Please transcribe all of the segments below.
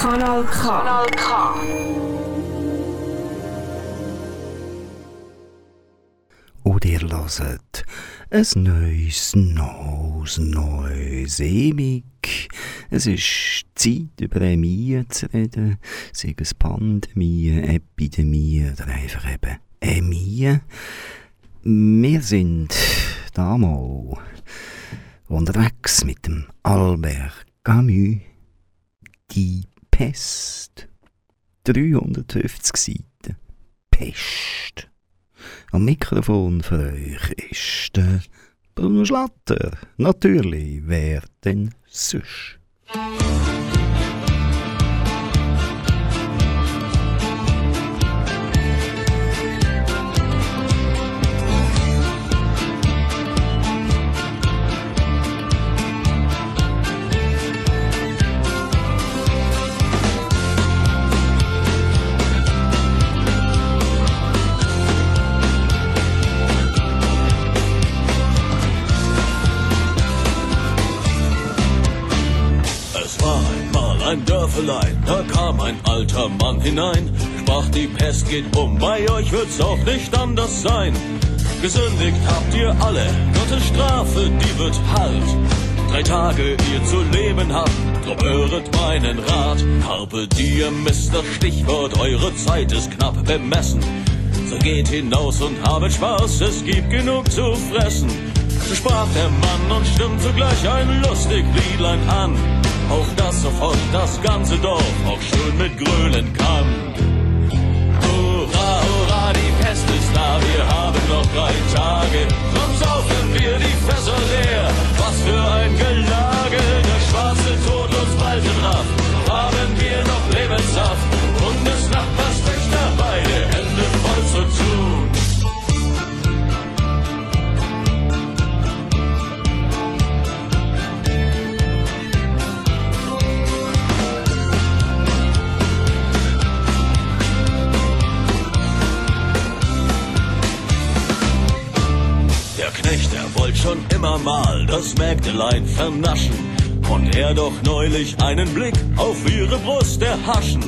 Kanal K. Kanal K. Und ihr hört ein neues, neues, neues Ewig. Es ist Zeit, über Emie zu reden, sei es Pandemie, Epidemie oder einfach eben Emie. Wir sind damals unterwegs mit dem Albert Camus. Die Pest. 350 Seiten. Pest. Am Mikrofon für euch ist der Bruno Schlatter. Natürlich, wer denn sonst? Ein Dörfelein, da kam ein alter Mann hinein, sprach die Pest geht um, bei euch wird's auch nicht anders sein. Gesündigt habt ihr alle, Gottes Strafe, die wird halt. Drei Tage ihr zu leben habt, drum höret meinen Rat. Carpe diem ist Stichwort, eure Zeit ist knapp bemessen. So geht hinaus und habet Spaß, es gibt genug zu fressen. So sprach der Mann und stimmt zugleich ein lustig Liedlein an. Auch das sofort das ganze Dorf auch schön mit grölen kann. Hurra, hurra, die Pest ist da, wir haben noch drei Tage. Drum saufen wir die Fässer leer. Was für ein Gelage, immer mal das Mägdelein vernaschen. Und er doch neulich einen Blick auf ihre Brust erhaschen.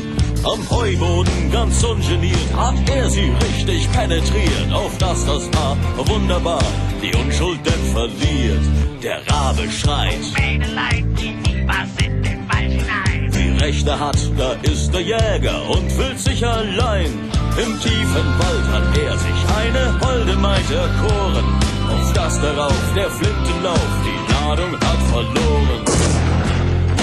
Am Heuboden ganz ungeniert hat er sie richtig penetriert. Auf das das Haar wunderbar die Unschuld denn verliert. Der Rabe schreit. Mädelein, die was in den Wald hinein. Die Rechte hat, da ist der Jäger und fühlt sich allein. Im tiefen Wald hat er sich eine holde Maid erkoren. Das darauf der Flintenlauf die Ladung hat verloren.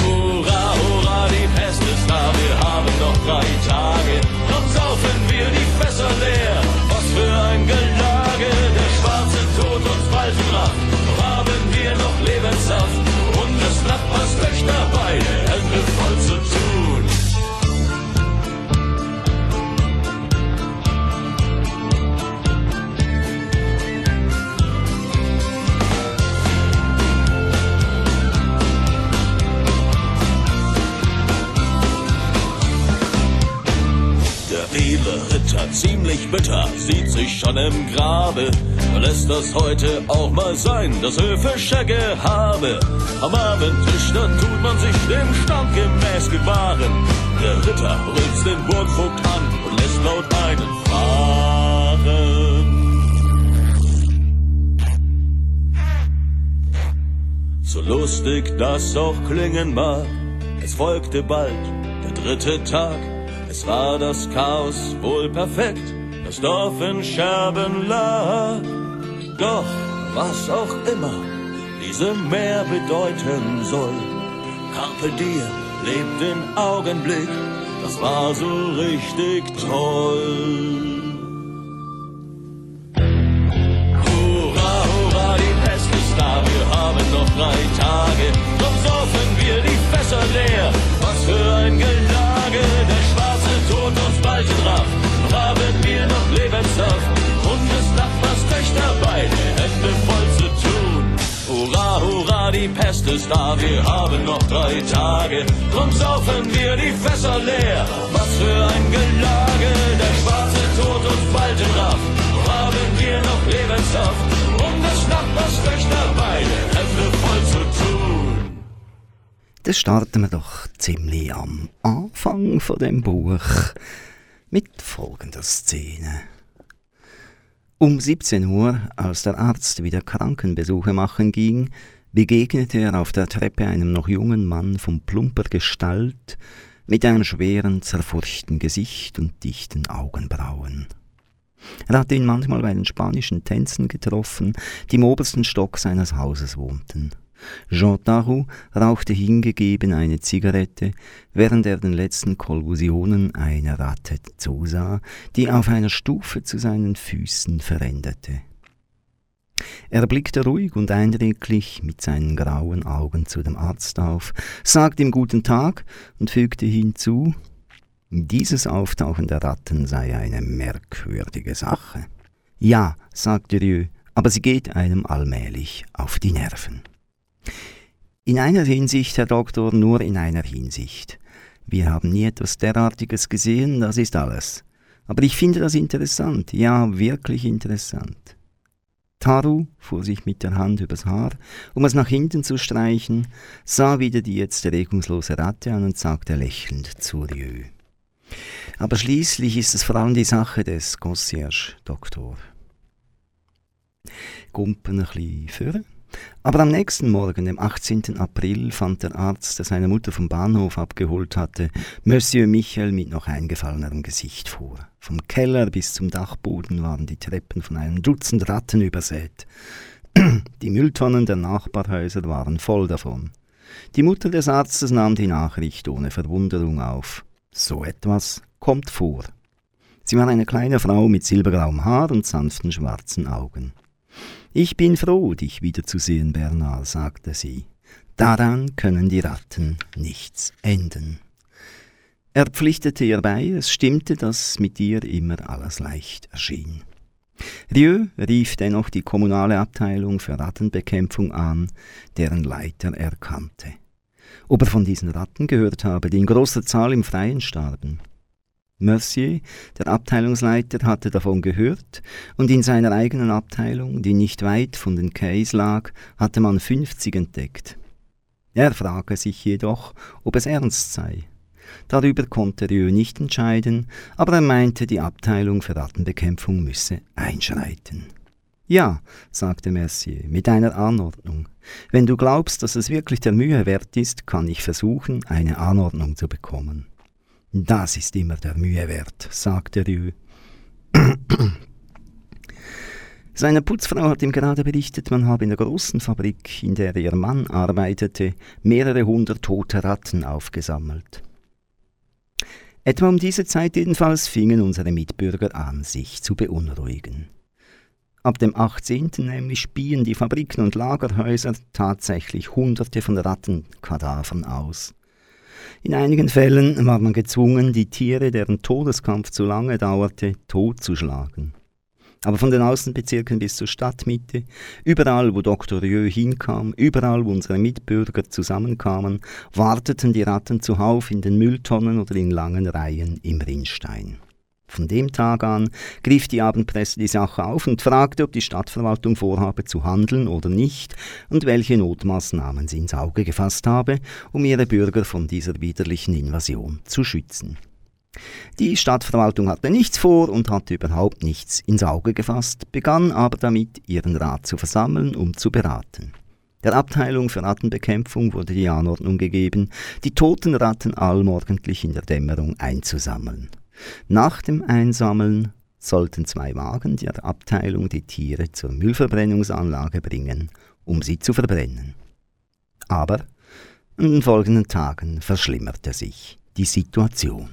Hurra, hurra, die Pest ist da, wir haben noch drei Tage. Drum saufen wir die Fässer leer. Was für ein Gelage, der schwarze Tod uns bald. Doch haben wir noch Lebenssaft und des Nachbars Töchter beide Ritter, ziemlich bitter, sieht sich schon im Grabe. Lässt das heute auch mal sein, das höfische Gehabe. Am Abendtisch, da tut man sich dem Stand gemäß gewahren. Der Ritter rülpst den Burgvogt an und lässt laut einen fahren. So lustig das auch klingen mag, es folgte bald der dritte Tag. Es war das Chaos wohl perfekt, das Dorf in Scherben lag. Doch was auch immer diese mehr bedeuten soll, Carpe Diem lebt den Augenblick, das war so richtig toll. Hurra, hurra, die Pest ist da, wir haben noch drei Tage. Drum saufen wir die Fässer leer. Was für ein Gelage, die Pest ist da, wir haben noch drei Tage. Drum saufen wir die Fässer leer. Was für ein Gelage, der schwarze Tod uns bald in Raff. Noch haben wir noch Lebenssaft und des Nachbars Töchter beide Hände voll zu tun. Dann starten wir doch ziemlich am Anfang von dem Buch mit folgender Szene. Um 17 Uhr, als der Arzt wieder Krankenbesuche machen ging, begegnete er auf der Treppe einem noch jungen Mann von plumper Gestalt, mit einem schweren, zerfurchten Gesicht und dichten Augenbrauen. Er hatte ihn manchmal bei den spanischen Tänzen getroffen, die im obersten Stock seines Hauses wohnten. Jean Tarou rauchte hingegeben eine Zigarette, während er den letzten Kollusionen einer Ratte zusah, die auf einer Stufe zu seinen Füßen verendete. Er blickte ruhig und eindringlich mit seinen grauen Augen zu dem Arzt auf, sagte ihm guten Tag und fügte hinzu, dieses Auftauchen der Ratten sei eine merkwürdige Sache. Ja, sagte Rieu, aber sie geht einem allmählich auf die Nerven. In einer Hinsicht, Herr Doktor, nur in einer Hinsicht. Wir haben nie etwas derartiges gesehen, das ist alles. Aber ich finde das interessant, ja, wirklich interessant. Taru fuhr sich mit der Hand übers Haar, um es nach hinten zu streichen, sah wieder die jetzt regungslose Ratte an und sagte lächelnd zu Rieu. Aber schließlich ist es vor allem die Sache des Concierge, Doktor. Gumpen ein bisschen führen. Aber am nächsten Morgen, dem 18. April, fand der Arzt, der seine Mutter vom Bahnhof abgeholt hatte, Monsieur Michel mit noch eingefallenerem Gesicht vor. Vom Keller bis zum Dachboden waren die Treppen von einem Dutzend Ratten übersät. Die Mülltonnen der Nachbarhäuser waren voll davon. Die Mutter des Arztes nahm die Nachricht ohne Verwunderung auf. So etwas kommt vor. Sie war eine kleine Frau mit silbergrauem Haar und sanften schwarzen Augen. Ich bin froh, dich wiederzusehen, Bernard, sagte sie. Daran können die Ratten nichts enden. Er pflichtete ihr bei, es stimmte, dass mit ihr immer alles leicht erschien. Rieu rief dennoch die kommunale Abteilung für Rattenbekämpfung an, deren Leiter er kannte. Ob er von diesen Ratten gehört habe, die in großer Zahl im Freien starben. Mercier, der Abteilungsleiter, hatte davon gehört, und in seiner eigenen Abteilung, die nicht weit von den Quais lag, hatte man 50 entdeckt. Er frage sich jedoch, ob es ernst sei. Darüber konnte Rieu nicht entscheiden, aber er meinte, die Abteilung für Rattenbekämpfung müsse einschreiten. Ja, sagte Mercier, mit einer Anordnung. Wenn du glaubst, dass es wirklich der Mühe wert ist, kann ich versuchen, eine Anordnung zu bekommen. Das ist immer der Mühe wert, sagte Rieu. Seine Putzfrau hat ihm gerade berichtet, man habe in der großen Fabrik, in der ihr Mann arbeitete, mehrere hundert tote Ratten aufgesammelt. Etwa um diese Zeit jedenfalls fingen unsere Mitbürger an, sich zu beunruhigen. Ab dem 18. nämlich spien die Fabriken und Lagerhäuser tatsächlich Hunderte von Rattenkadavern aus. In einigen Fällen war man gezwungen, die Tiere, deren Todeskampf zu lange dauerte, totzuschlagen. Aber von den Außenbezirken bis zur Stadtmitte, überall wo Dr. Rieu hinkam, überall wo unsere Mitbürger zusammenkamen, warteten die Ratten zuhauf in den Mülltonnen oder in langen Reihen im Rinnstein. Von dem Tag an griff die Abendpresse die Sache auf und fragte, ob die Stadtverwaltung vorhabe zu handeln oder nicht und welche Notmaßnahmen sie ins Auge gefasst habe, um ihre Bürger von dieser widerlichen Invasion zu schützen. Die Stadtverwaltung hatte nichts vor und hatte überhaupt nichts ins Auge gefasst, begann aber damit, ihren Rat zu versammeln, um zu beraten. Der Abteilung für Rattenbekämpfung wurde die Anordnung gegeben, die toten Ratten allmorgendlich in der Dämmerung einzusammeln. Nach dem Einsammeln sollten zwei Wagen der Abteilung die Tiere zur Müllverbrennungsanlage bringen, um sie zu verbrennen. Aber in den folgenden Tagen verschlimmerte sich die Situation.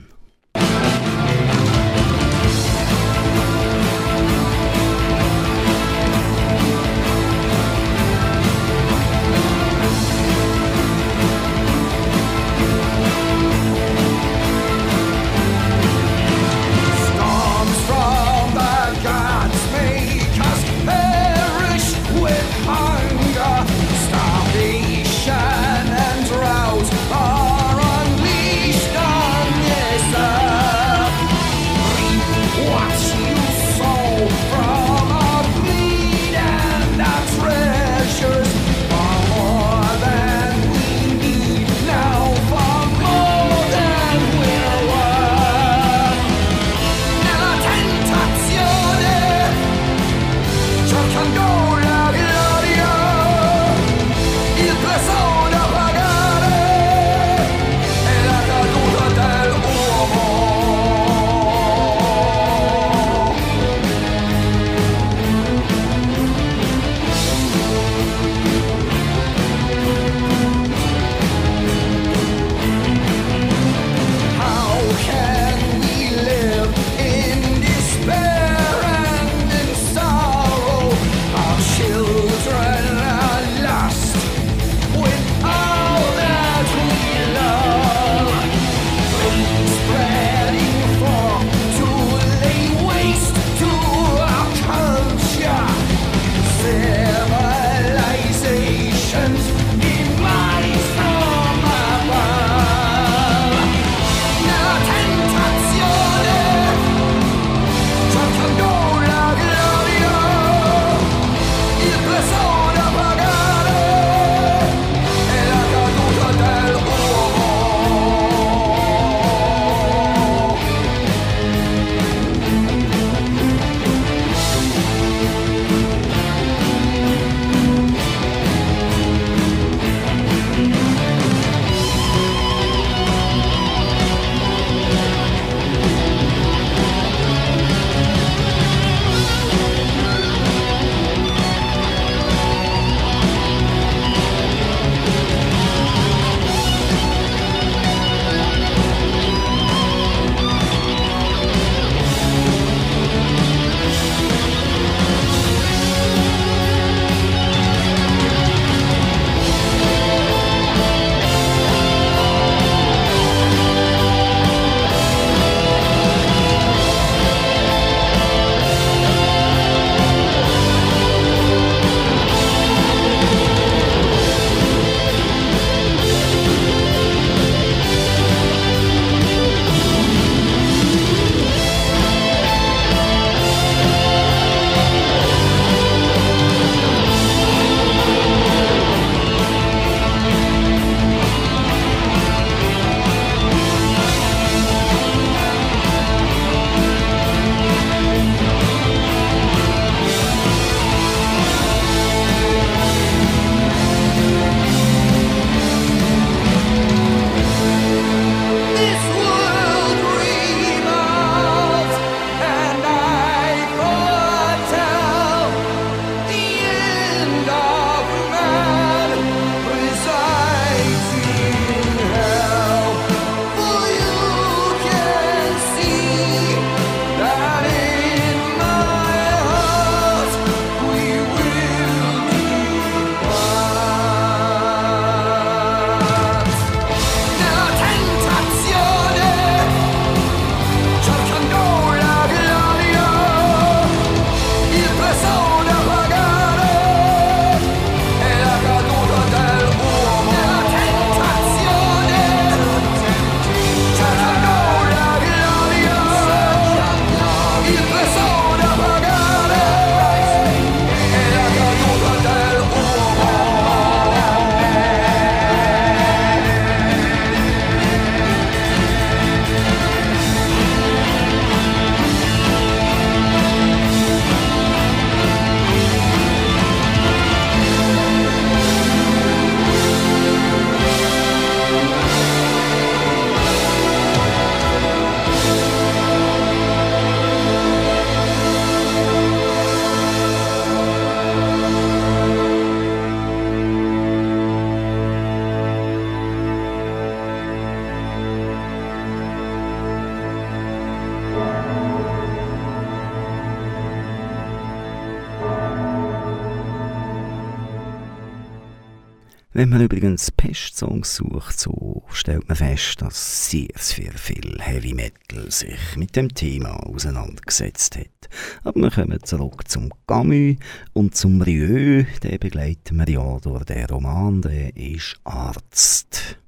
Wenn man übrigens Pest-Songs sucht, so stellt man fest, dass sehr, sehr viel Heavy Metal sich mit dem Thema auseinandergesetzt hat. Aber wir kommen zurück zum Camus und zum Rieu, den begleiten wir ja durch den Roman, der ist Arzt.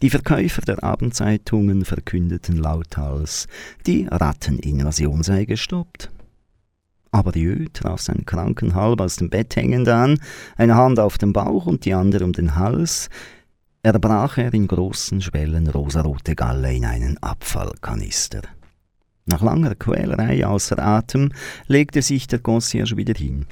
Die Verkäufer der Abendzeitungen verkündeten lauthals, die Ratteninvasion sei gestoppt. Aber Dieu traf seinen Kranken halb aus dem Bett hängend an, eine Hand auf dem Bauch und die andere um den Hals. Erbrach er in großen Schwellen rosarote Galle in einen Abfallkanister. Nach langer Quälerei außer Atem legte sich der Concierge wieder hin.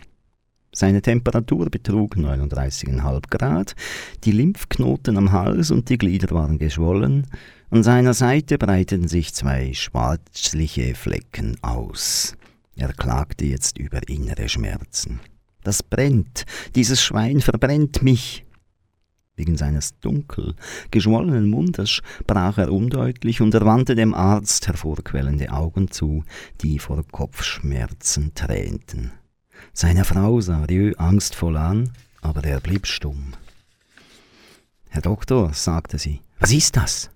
Seine Temperatur betrug 39,5 Grad, die Lymphknoten am Hals und die Glieder waren geschwollen, an seiner Seite breiteten sich zwei schwarzliche Flecken aus. Er klagte jetzt über innere Schmerzen. Das brennt, dieses Schwein verbrennt mich. Wegen seines dunkel geschwollenen Mundes sprach er undeutlich und er wandte dem Arzt hervorquellende Augen zu, die vor Kopfschmerzen tränten. Seine Frau sah Rieu angstvoll an, aber er blieb stumm. Herr Doktor, sagte sie, was ist das?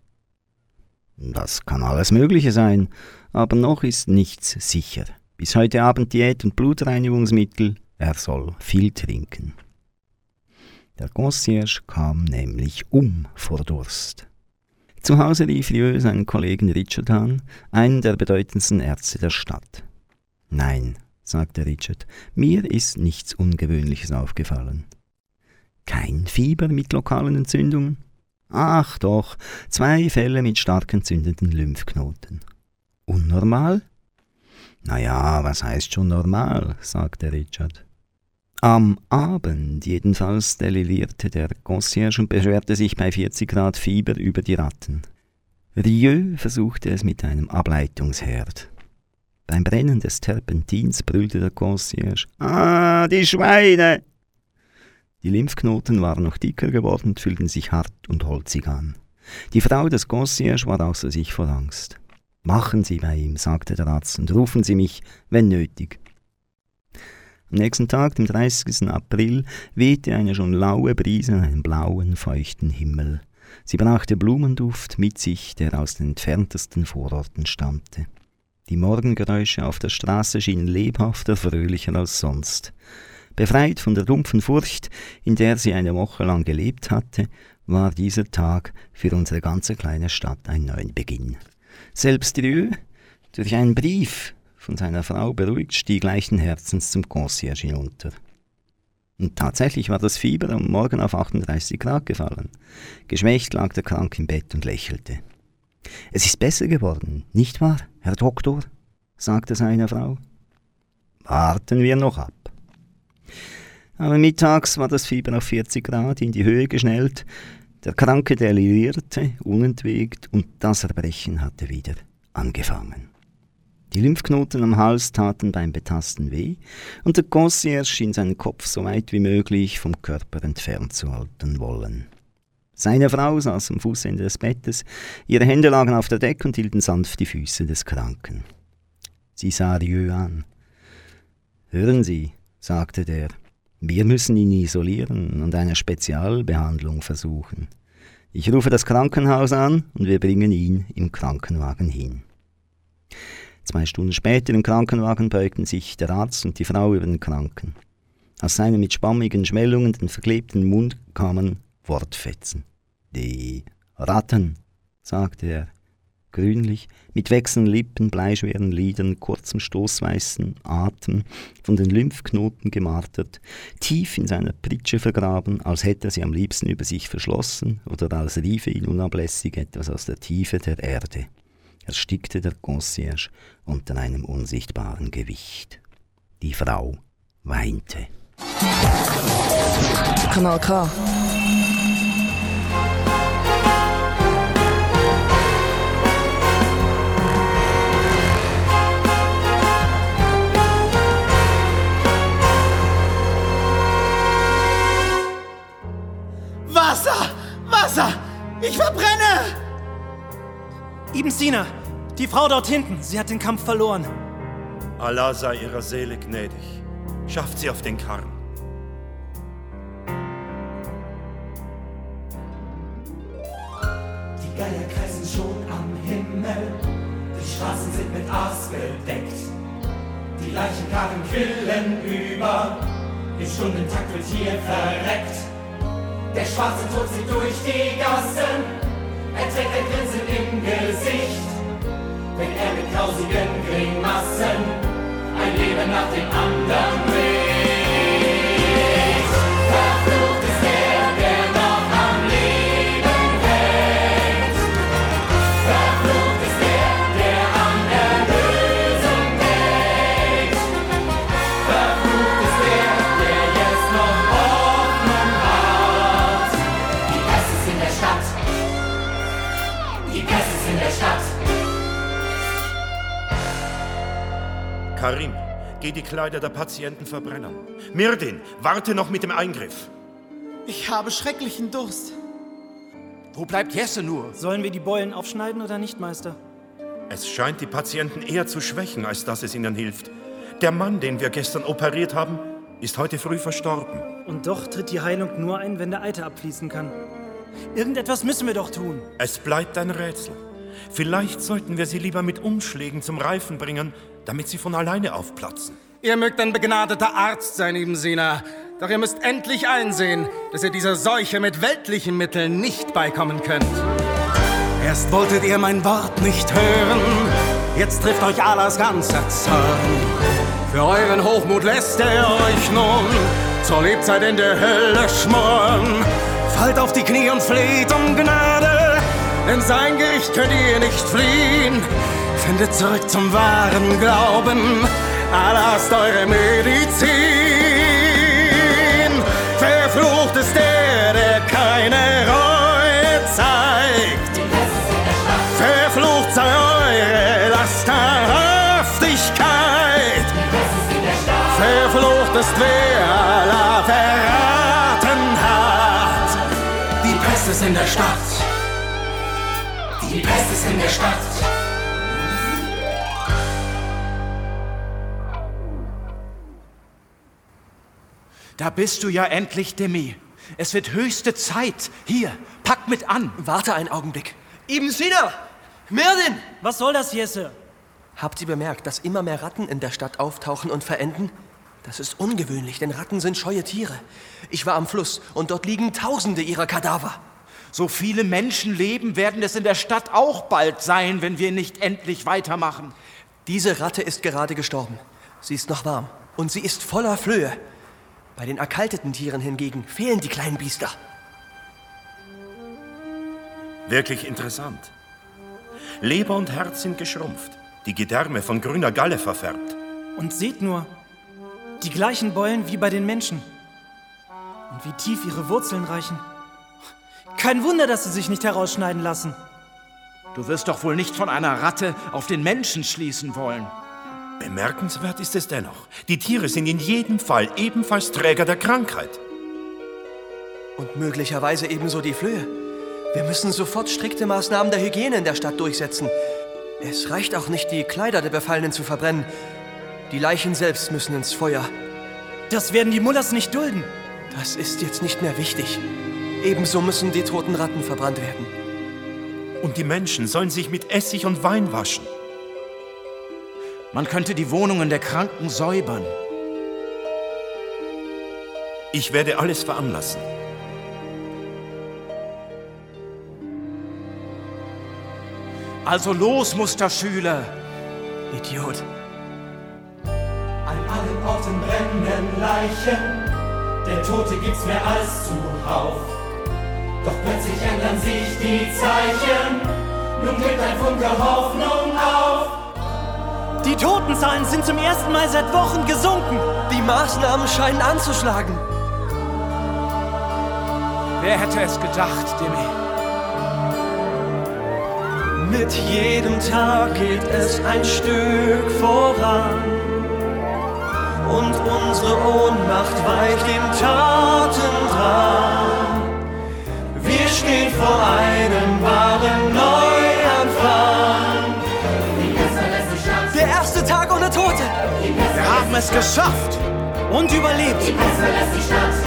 Das kann alles Mögliche sein, aber noch ist nichts sicher. Bis heute Abend Diät und Blutreinigungsmittel. Er soll viel trinken. Der Concierge kam nämlich um vor Durst. Zu Hause rief Rieu seinen Kollegen Richard an, einen der bedeutendsten Ärzte der Stadt. Nein, sagte Richard, mir ist nichts Ungewöhnliches aufgefallen. Kein Fieber mit lokalen Entzündungen? Ach doch, zwei Fälle mit stark entzündeten Lymphknoten. Unnormal? Na ja, was heißt schon normal, sagte Richard. Am Abend jedenfalls delirierte der Concierge und beschwerte sich bei 40 Grad Fieber über die Ratten. Rieu versuchte es mit einem Ableitungsherd. Beim Brennen des Terpentins brüllte der Concierge: Ah, die Schweine! Die Lymphknoten waren noch dicker geworden und fühlten sich hart und holzig an. Die Frau des Concierge war außer sich vor Angst. Machen Sie bei ihm, sagte der Arzt, und rufen Sie mich, wenn nötig. Am nächsten Tag, dem 30. April, wehte eine schon laue Brise an einem blauen, feuchten Himmel. Sie brachte Blumenduft mit sich, der aus den entferntesten Vororten stammte. Die Morgengeräusche auf der Straße schienen lebhafter, fröhlicher als sonst. Befreit von der dumpfen Furcht, in der sie eine Woche lang gelebt hatte, war dieser Tag für unsere ganze kleine Stadt ein neuer Beginn. Selbst Rieu, durch einen Brief von seiner Frau beruhigt, stieg leichten Herzens zum Concierge hinunter. Und tatsächlich war das Fieber am Morgen auf 38 Grad gefallen. Geschwächt lag der Krank im Bett und lächelte. Es ist besser geworden, nicht wahr, Herr Doktor? sagte seine Frau. Warten wir noch ab. Aber mittags war das Fieber auf 40 Grad in die Höhe geschnellt, der Kranke delirierte, unentwegt, und das Erbrechen hatte wieder angefangen. Die Lymphknoten am Hals taten beim Betasten weh, und der Concierge schien seinen Kopf so weit wie möglich vom Körper entfernt zu halten wollen. Seine Frau saß am Fußende des Bettes, ihre Hände lagen auf der Decke und hielten sanft die Füße des Kranken. Sie sah Rieu an. Hören Sie, sagte der, wir müssen ihn isolieren und eine Spezialbehandlung versuchen. Ich rufe das Krankenhaus an und wir bringen ihn im Krankenwagen hin. Zwei Stunden später im Krankenwagen beugten sich der Arzt und die Frau über den Kranken. Aus seinem mit spammigen Schwellungen den verklebten Mund kamen Wortfetzen. Die Ratten, sagte er grünlich, mit wechselnden Lippen, bleischweren Lidern, kurzem stoßweißen Atem, von den Lymphknoten gemartert, tief in seiner Pritsche vergraben, als hätte er sie am liebsten über sich verschlossen oder als riefe ihn unablässig etwas aus der Tiefe der Erde. Erstickte der Concierge unter einem unsichtbaren Gewicht. Die Frau weinte. Kanal K. Ich verbrenne! Ibn Sina, die Frau dort hinten, sie hat den Kampf verloren. Allah sei ihrer Seele gnädig. Schafft sie auf den Karren. Die Geier kreisen schon am Himmel. Die Straßen sind mit Aas bedeckt. Die Leichenkarren quillen über. Im Stundentakt wird hier verreckt. Der schwarze Tod zieht durch die Gassen. Er trägt ein Grinsen im Gesicht. Wenn er mit grausigen Grimassen ein Leben nach dem anderen lebt. Geh die Kleider der Patienten verbrennen. Mirdin, warte noch mit dem Eingriff. Ich habe schrecklichen Durst. Wo bleibt Jesse nur? Sollen wir die Beulen aufschneiden oder nicht, Meister? Es scheint die Patienten eher zu schwächen, als dass es ihnen hilft. Der Mann, den wir gestern operiert haben, ist heute früh verstorben. Und doch tritt die Heilung nur ein, wenn der Eiter abfließen kann. Irgendetwas müssen wir doch tun. Es bleibt ein Rätsel. Vielleicht sollten wir sie lieber mit Umschlägen zum Reifen bringen, damit sie von alleine aufplatzen. Ihr mögt ein begnadeter Arzt sein, Ibn Doch ihr müsst endlich einsehen, dass ihr dieser Seuche mit weltlichen Mitteln nicht beikommen könnt. Erst wolltet ihr mein Wort nicht hören, jetzt trifft euch Allahs ganzer Zorn. Für euren Hochmut lässt er euch nun zur Lebzeit in der Hölle schmoren. Fallt auf die Knie und fleht um Gnade, denn sein Gericht könnt ihr nicht fliehen. Findet zurück zum wahren Glauben, Allah ist eure Medizin. Verflucht ist der, der keine Reue zeigt. Verflucht sei eure Lasterhaftigkeit. Verflucht ist wer Allah verraten hat. Die Pest ist in der Stadt. In der Stadt. Da bist du ja endlich, Demi. Es wird höchste Zeit. Hier, pack mit an. Warte einen Augenblick. Ibn Sina! Merdin! Was soll das, Jesse? Habt ihr bemerkt, dass immer mehr Ratten in der Stadt auftauchen und verenden? Das ist ungewöhnlich, denn Ratten sind scheue Tiere. Ich war am Fluss und dort liegen Tausende ihrer Kadaver. So viele Menschen leben, werden es in der Stadt auch bald sein, wenn wir nicht endlich weitermachen. Diese Ratte ist gerade gestorben. Sie ist noch warm und sie ist voller Flöhe. Bei den erkalteten Tieren hingegen fehlen die kleinen Biester. Wirklich interessant. Leber und Herz sind geschrumpft, die Gedärme von grüner Galle verfärbt. Und seht nur, die gleichen Beulen wie bei den Menschen. Und wie tief ihre Wurzeln reichen. Kein Wunder, dass sie sich nicht herausschneiden lassen. Du wirst doch wohl nicht von einer Ratte auf den Menschen schließen wollen. Bemerkenswert ist es dennoch. Die Tiere sind in jedem Fall ebenfalls Träger der Krankheit. Und möglicherweise ebenso die Flöhe. Wir müssen sofort strikte Maßnahmen der Hygiene in der Stadt durchsetzen. Es reicht auch nicht, die Kleider der Befallenen zu verbrennen. Die Leichen selbst müssen ins Feuer. Das werden die Mullers nicht dulden. Das ist jetzt nicht mehr wichtig. Ebenso müssen die toten Ratten verbrannt werden. Und die Menschen sollen sich mit Essig und Wein waschen. Man könnte die Wohnungen der Kranken säubern. Ich werde alles veranlassen. Also los, Musterschüler. Idiot. An allen Orten brennen Leichen, der Tote gibt's mehr als zuhauf. Doch plötzlich ändern sich die Zeichen, nun geht ein Funke Hoffnung auf. Die Totenzahlen sind zum ersten Mal seit Wochen gesunken. Die Maßnahmen scheinen anzuschlagen. Wer hätte es gedacht, Demi? Mit jedem Tag geht es ein Stück voran. Und unsere Ohnmacht weicht dem Taten dran. Stehen vor einem wahren Neuanfang. Der erste Tag ohne Tote. Wir haben es geschafft. Und überlebt. Die Pest verlässt die Stadt.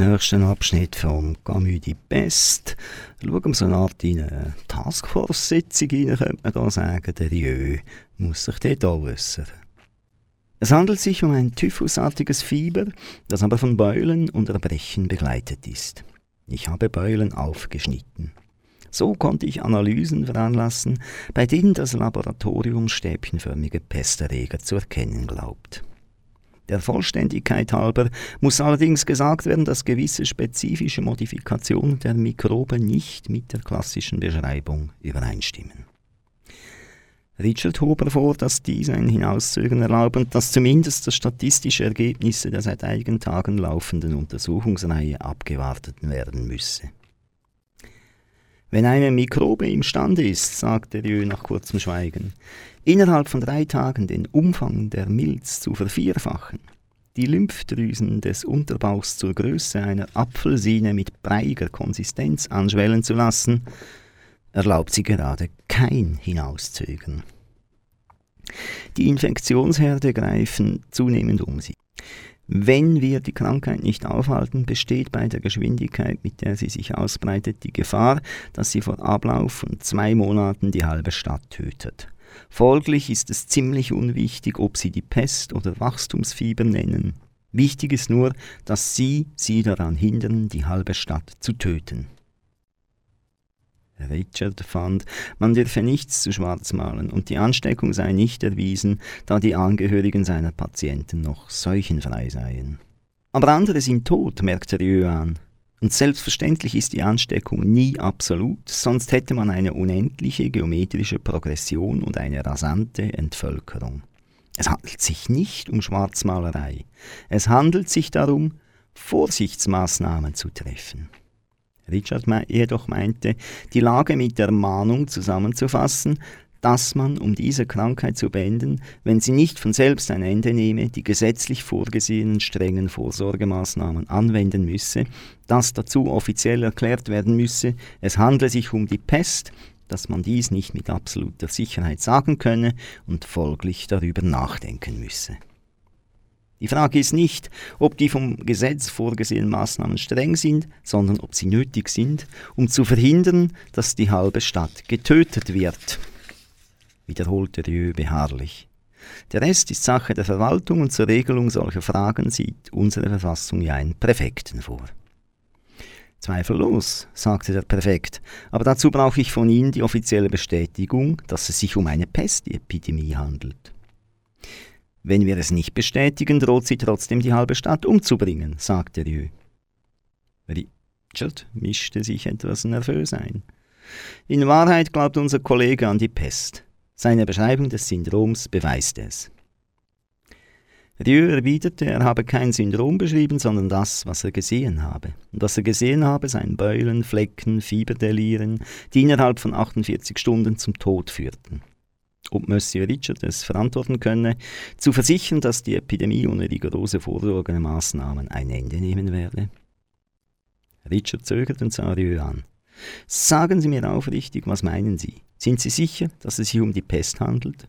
Nächsten Abschnitt vom Camus die Pest schauen wir so eine Art in eine Taskforce-Sitzung rein, könnte man da sagen. Der Jö muss sich dort auch äußern. Es handelt sich um ein typhusartiges Fieber, das aber von Beulen und Erbrechen begleitet ist. Ich habe Beulen aufgeschnitten. So konnte ich Analysen veranlassen, bei denen das Laboratorium stäbchenförmige Pesterreger zu erkennen glaubt. Der Vollständigkeit halber muss allerdings gesagt werden, dass gewisse spezifische Modifikationen der Mikrobe nicht mit der klassischen Beschreibung übereinstimmen. Richard hob hervor, dass dies ein Hinauszögern erlaubt und dass zumindest das statistische Ergebnisse der seit einigen Tagen laufenden Untersuchungsreihe abgewartet werden müsse. Wenn eine Mikrobe imstande ist, sagte Rieu nach kurzem Schweigen, innerhalb von drei Tagen den Umfang der Milz zu vervierfachen, die Lymphdrüsen des Unterbauchs zur Größe einer Apfelsine mit breiger Konsistenz anschwellen zu lassen, erlaubt sie gerade kein Hinauszögern. Die Infektionsherde greifen zunehmend um sie. Wenn wir die Krankheit nicht aufhalten, besteht bei der Geschwindigkeit, mit der sie sich ausbreitet, die Gefahr, dass sie vor Ablauf von zwei Monaten die halbe Stadt tötet. Folglich ist es ziemlich unwichtig, ob sie die Pest oder Wachstumsfieber nennen. Wichtig ist nur, dass sie sie daran hindern, die halbe Stadt zu töten. Richard fand, man dürfe nichts zu schwarz malen und die Ansteckung sei nicht erwiesen, da die Angehörigen seiner Patienten noch seuchenfrei seien. Aber andere sind tot, merkte Rieu an. Und selbstverständlich ist die Ansteckung nie absolut, sonst hätte man eine unendliche geometrische Progression und eine rasante Entvölkerung. Es handelt sich nicht um Schwarzmalerei. Es handelt sich darum, Vorsichtsmaßnahmen zu treffen. Richard jedoch meinte, die Lage mit der Mahnung zusammenzufassen, dass man, um diese Krankheit zu beenden, wenn sie nicht von selbst ein Ende nehme, die gesetzlich vorgesehenen strengen Vorsorgemaßnahmen anwenden müsse, dass dazu offiziell erklärt werden müsse, es handle sich um die Pest, dass man dies nicht mit absoluter Sicherheit sagen könne und folglich darüber nachdenken müsse. Die Frage ist nicht, ob die vom Gesetz vorgesehenen Maßnahmen streng sind, sondern ob sie nötig sind, um zu verhindern, dass die halbe Stadt getötet wird, wiederholte Rieu beharrlich. Der Rest ist Sache der Verwaltung und zur Regelung solcher Fragen sieht unsere Verfassung ja einen Präfekten vor. Zweifellos, sagte der Präfekt, aber dazu brauche ich von Ihnen die offizielle Bestätigung, dass es sich um eine Pestepidemie handelt. Wenn wir es nicht bestätigen, droht sie trotzdem die halbe Stadt umzubringen, sagte Rieu. Richard mischte sich etwas nervös ein. In Wahrheit glaubt unser Kollege an die Pest. Seine Beschreibung des Syndroms beweist es. Rieu erwiderte, er habe kein Syndrom beschrieben, sondern das, was er gesehen habe. Und was er gesehen habe, seien Beulen, Flecken, Fieberdelieren, die innerhalb von 48 Stunden zum Tod führten ob Monsieur Richard es verantworten könne, zu versichern, dass die Epidemie ohne rigorose Vorsorgemaßnahmen ein Ende nehmen werde? Richard zögert und sah Rieu an. Sagen Sie mir aufrichtig, was meinen Sie? Sind Sie sicher, dass es sich um die Pest handelt?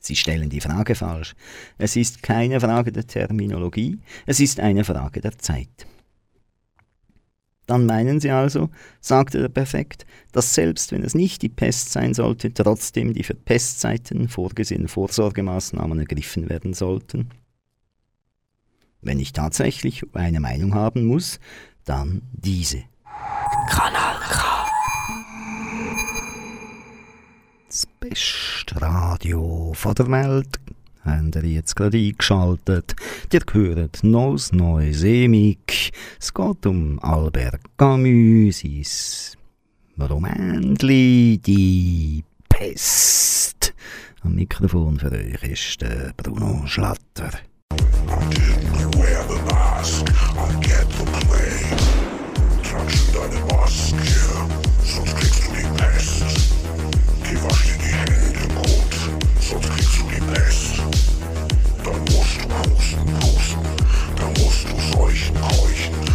Sie stellen die Frage falsch. Es ist keine Frage der Terminologie, es ist eine Frage der Zeit. Dann meinen Sie also, sagte der Präfekt, dass selbst wenn es nicht die Pest sein sollte, trotzdem die für Pestzeiten vorgesehenen Vorsorgemaßnahmen ergriffen werden sollten? Wenn ich tatsächlich eine Meinung haben muss, dann diese. Das beste Radio von der Welt habt ihr jetzt gerade eingeschaltet. Ihr hört Nos Neu Semik. Es geht um Albert Camus, sein die Pest. Am Mikrofon für euch ist der Bruno Schlatter. Schon deine Maske, sonst kriegst du die Pest. Wasch dir die Hände gut, sonst kriegst du die Pest. Dann musst du pusten, pusten, dann musst du seuchen, keuchen,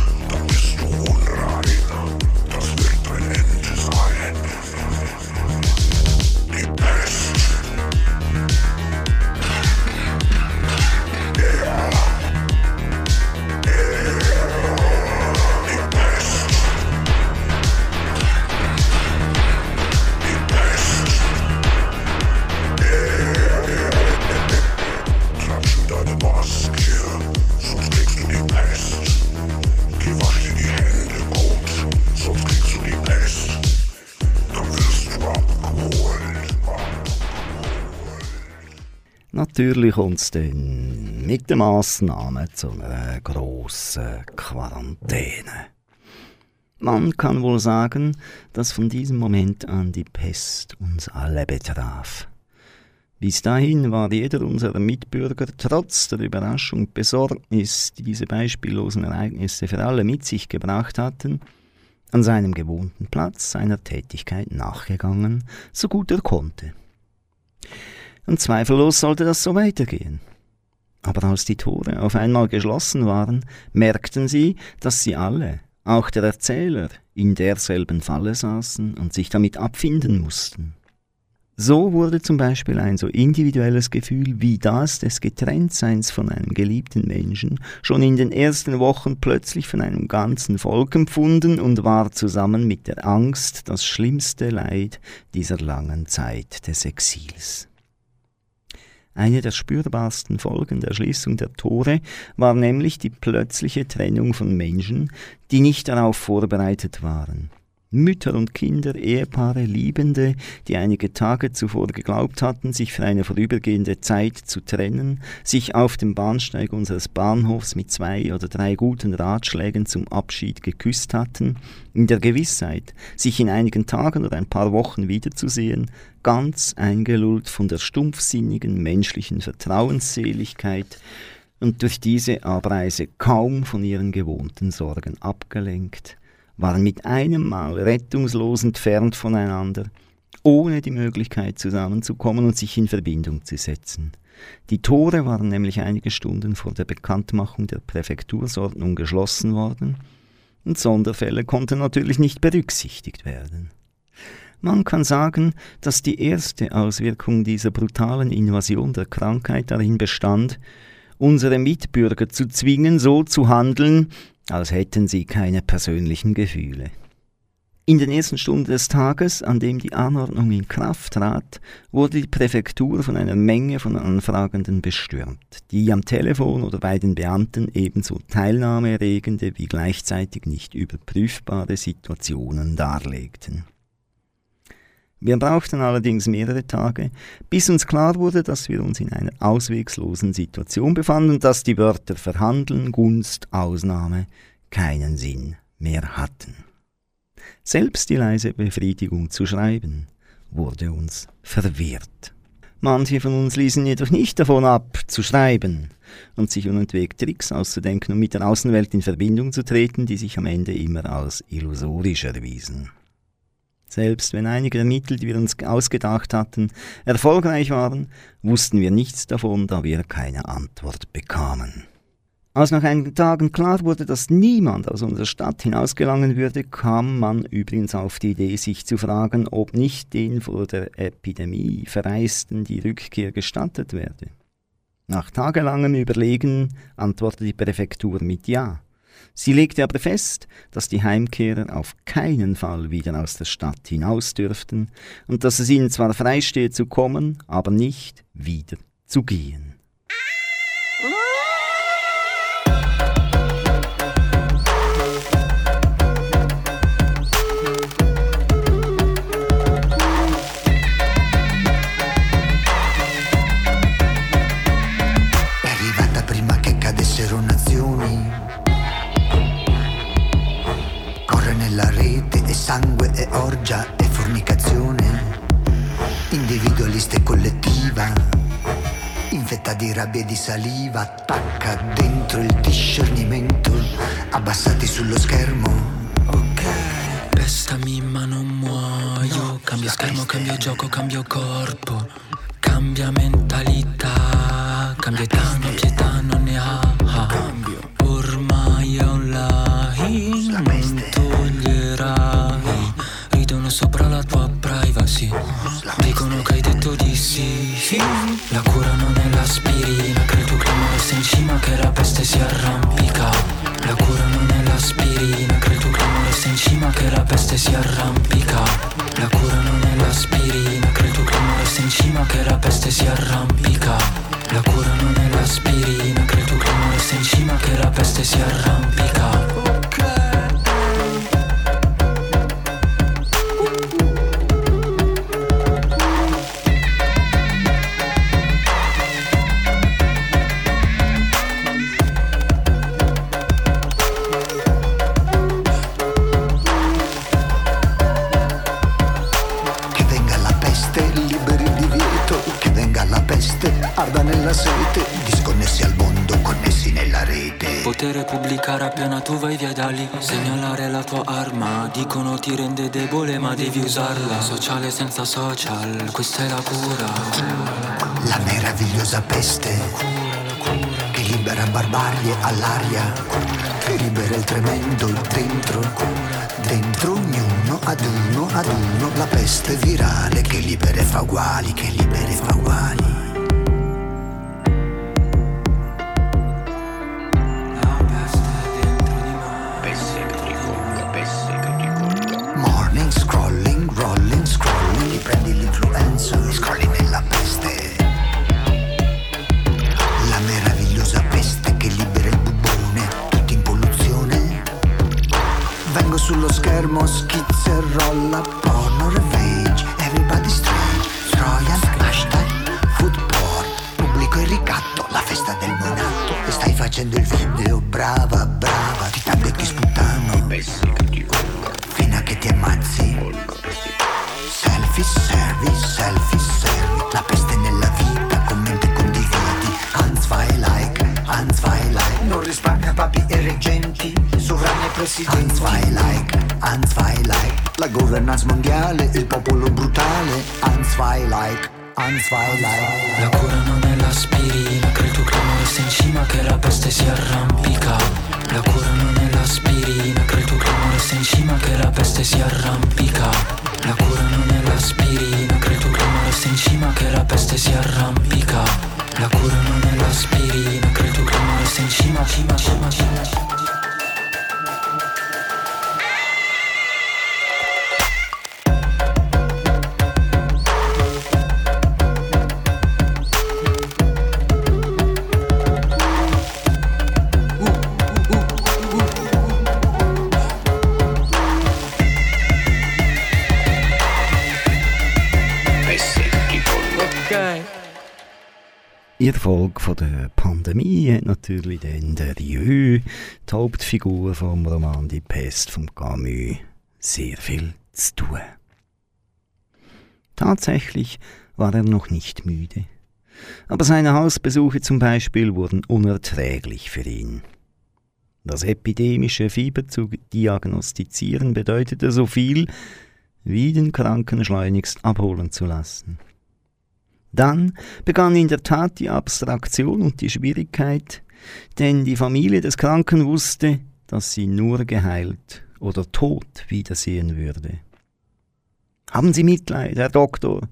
Natürlich kommt es dann mit den Massnahmen zu einer grossen Quarantäne. Man kann wohl sagen, dass von diesem Moment an die Pest uns alle betraf. Bis dahin war jeder unserer Mitbürger trotz der Überraschung und Besorgnis, die diese beispiellosen Ereignisse für alle mit sich gebracht hatten, an seinem gewohnten Platz seiner Tätigkeit nachgegangen, so gut er konnte. Und zweifellos sollte das so weitergehen. Aber als die Tore auf einmal geschlossen waren, merkten sie, dass sie alle, auch der Erzähler, in derselben Falle saßen und sich damit abfinden mussten. So wurde zum Beispiel ein so individuelles Gefühl wie das des Getrenntseins von einem geliebten Menschen schon in den ersten Wochen plötzlich von einem ganzen Volk empfunden und war zusammen mit der Angst das schlimmste Leid dieser langen Zeit des Exils. Eine der spürbarsten Folgen der Schließung der Tore war nämlich die plötzliche Trennung von Menschen, die nicht darauf vorbereitet waren. Mütter und Kinder, Ehepaare, Liebende, die einige Tage zuvor geglaubt hatten, sich für eine vorübergehende Zeit zu trennen, sich auf dem Bahnsteig unseres Bahnhofs mit zwei oder drei guten Ratschlägen zum Abschied geküsst hatten, in der Gewissheit, sich in einigen Tagen oder ein paar Wochen wiederzusehen, ganz eingelullt von der stumpfsinnigen menschlichen Vertrauensseligkeit und durch diese Abreise kaum von ihren gewohnten Sorgen abgelenkt, waren mit einem Mal rettungslos entfernt voneinander, ohne die Möglichkeit zusammenzukommen und sich in Verbindung zu setzen. Die Tore waren nämlich einige Stunden vor der Bekanntmachung der Präfektursordnung geschlossen worden, und Sonderfälle konnten natürlich nicht berücksichtigt werden. Man kann sagen, dass die erste Auswirkung dieser brutalen Invasion der Krankheit darin bestand, unsere Mitbürger zu zwingen, so zu handeln, als hätten sie keine persönlichen Gefühle. In den ersten Stunden des Tages, an dem die Anordnung in Kraft trat, wurde die Präfektur von einer Menge von Anfragenden bestürmt, die am Telefon oder bei den Beamten ebenso teilnahmeerregende wie gleichzeitig nicht überprüfbare Situationen darlegten. Wir brauchten allerdings mehrere Tage, bis uns klar wurde, dass wir uns in einer auswegslosen Situation befanden und dass die Wörter Verhandeln, Gunst, Ausnahme keinen Sinn mehr hatten. Selbst die leise Befriedigung zu schreiben, wurde uns verwehrt. Manche von uns ließen jedoch nicht davon ab, zu schreiben und sich unentwegt Tricks auszudenken, um mit der Außenwelt in Verbindung zu treten, die sich am Ende immer als illusorisch erwiesen. Selbst wenn einige der Mittel, die wir uns ausgedacht hatten, erfolgreich waren, wussten wir nichts davon, da wir keine Antwort bekamen. Als nach einigen Tagen klar wurde, dass niemand aus unserer Stadt hinausgelangen würde, kam man übrigens auf die Idee, sich zu fragen, ob nicht den vor der Epidemie Verreisten die Rückkehr gestattet werde. Nach tagelangem Überlegen antwortete die Präfektur mit Ja. Sie legte aber fest, dass die Heimkehrer auf keinen Fall wieder aus der Stadt hinaus dürften und dass es ihnen zwar freistehe zu kommen, aber nicht wieder zu gehen. bad senza social Questa è la cura. La meravigliosa peste che libera barbarie all'aria, che libera il tremendo dentro, dentro ognuno ad uno ad uno la peste virale che libera e fa uguali, che libera e fa uguali. E scrolli nella peste. La meravigliosa peste che libera il bubone, tutti in polluzione. Vengo sullo schermo, schizza e rolla, porno revenge, everybody strange, Trojan, hashtag, food porn, pubblico il ricatto, la festa del monato. E stai facendo il video, brava, brava, ti taglio e ti sputtano. Fino governance mondiale, il popolo brutale. Anzwei like, Anzwei like. La cura non è l'aspirina Che il clamore sta in cima Che la peste si arrampica La cura non è l'aspirina Che il clamore sta in cima Che la peste si arrampica La cura non è l'aspirina Che il clamore sta in cima Che la peste si arrampica La cura non è l'aspirina Che il clamore sta in cima Cima, cima, cima, In der Folge der Pandemie hat natürlich dann der Rieu, die Hauptfigur vom Roman Die Pest von Camus, sehr viel zu tun. Tatsächlich war er noch nicht müde. Aber seine Hausbesuche zum Beispiel wurden unerträglich für ihn. Das epidemische Fieber zu diagnostizieren bedeutete so viel, wie den Kranken schleunigst abholen zu lassen. Dann begann in der Tat die Abstraktion und die Schwierigkeit, denn die Familie des Kranken wusste, dass sie nur geheilt oder tot wiedersehen würde. Haben Sie Mitleid, Herr Doktor,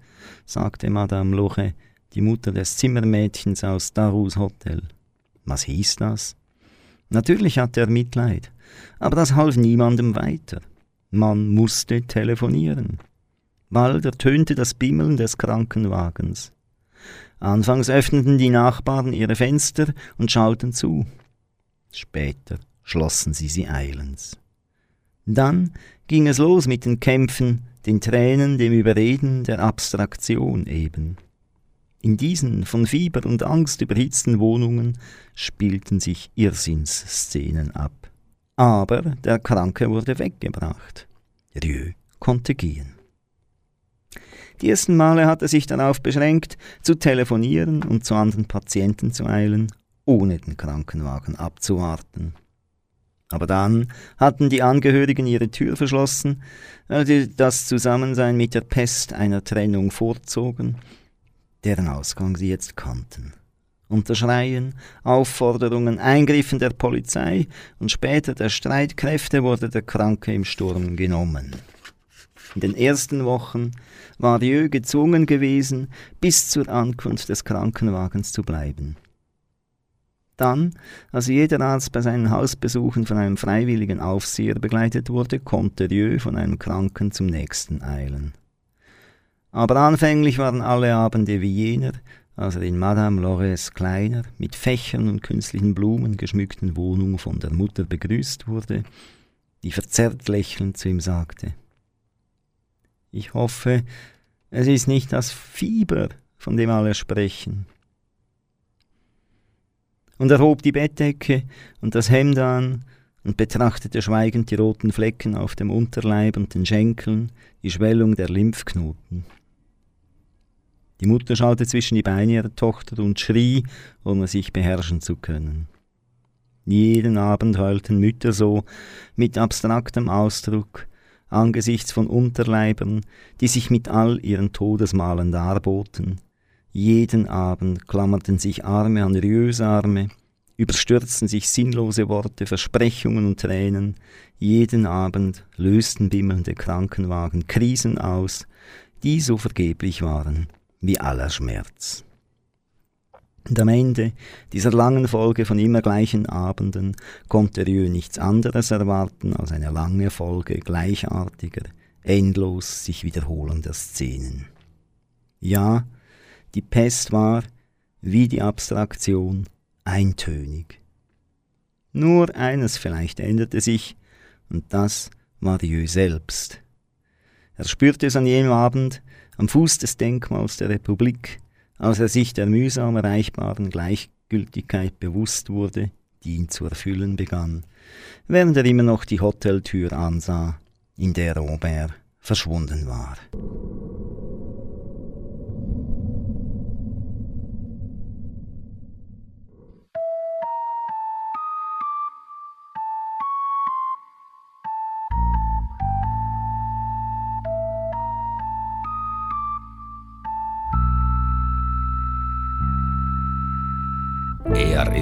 sagte Madame Loche, die Mutter des Zimmermädchens aus Darus Hotel. Was hieß das? Natürlich hatte er Mitleid, aber das half niemandem weiter. Man musste telefonieren. Bald ertönte das Bimmeln des Krankenwagens. Anfangs öffneten die Nachbarn ihre Fenster und schauten zu. Später schlossen sie sie eilends. Dann ging es los mit den Kämpfen, den Tränen, dem Überreden, der Abstraktion eben. In diesen von Fieber und Angst überhitzten Wohnungen spielten sich Irrsinnsszenen ab. Aber der Kranke wurde weggebracht. Rieu konnte gehen. Die ersten Male hat er sich darauf beschränkt, zu telefonieren und zu anderen Patienten zu eilen, ohne den Krankenwagen abzuwarten. Aber dann hatten die Angehörigen ihre Tür verschlossen, weil sie das Zusammensein mit der Pest einer Trennung vorzogen, deren Ausgang sie jetzt kannten. Unter Schreien, Aufforderungen, Eingriffen der Polizei und später der Streitkräfte wurde der Kranke im Sturm genommen. In den ersten Wochen war Rieu gezwungen gewesen, bis zur Ankunft des Krankenwagens zu bleiben. Dann, als jeder Arzt bei seinen Hausbesuchen von einem freiwilligen Aufseher begleitet wurde, konnte Rieu von einem Kranken zum nächsten eilen. Aber anfänglich waren alle Abende wie jener, als er in Madame Lores kleiner, mit Fächern und künstlichen Blumen geschmückten Wohnung von der Mutter begrüßt wurde, die verzerrt lächelnd zu ihm sagte, ich hoffe, es ist nicht das Fieber, von dem alle sprechen. Und er hob die Bettdecke und das Hemd an und betrachtete schweigend die roten Flecken auf dem Unterleib und den Schenkeln, die Schwellung der Lymphknoten. Die Mutter schaute zwischen die Beine ihrer Tochter und schrie, ohne sich beherrschen zu können. Jeden Abend heulten Mütter so, mit abstraktem Ausdruck, angesichts von Unterleibern, die sich mit all ihren Todesmalen darboten. Jeden Abend klammerten sich Arme an Riösarme, überstürzten sich sinnlose Worte, Versprechungen und Tränen. Jeden Abend lösten bimmelnde Krankenwagen Krisen aus, die so vergeblich waren wie aller Schmerz. Und am Ende dieser langen Folge von immer gleichen Abenden konnte Rieu nichts anderes erwarten als eine lange Folge gleichartiger, endlos sich wiederholender Szenen. Ja, die Pest war, wie die Abstraktion, eintönig. Nur eines vielleicht änderte sich, und das war Rieu selbst. Er spürte es an jenem Abend, am Fuß des Denkmals der Republik, als er sich der mühsam erreichbaren Gleichgültigkeit bewusst wurde, die ihn zu erfüllen begann, während er immer noch die Hoteltür ansah, in der Robert verschwunden war.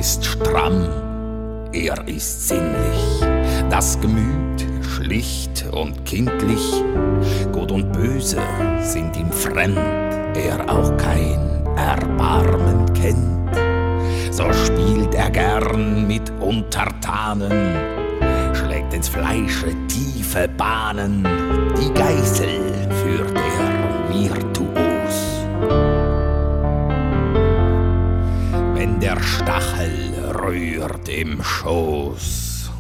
Ist stramm, er ist sinnlich, das Gemüt schlicht und kindlich. Gut und Böse sind ihm fremd, er auch kein Erbarmen kennt. So spielt er gern mit Untertanen, schlägt ins Fleische tiefe Bahnen, die Geißel der Stachel rührt im Schoß.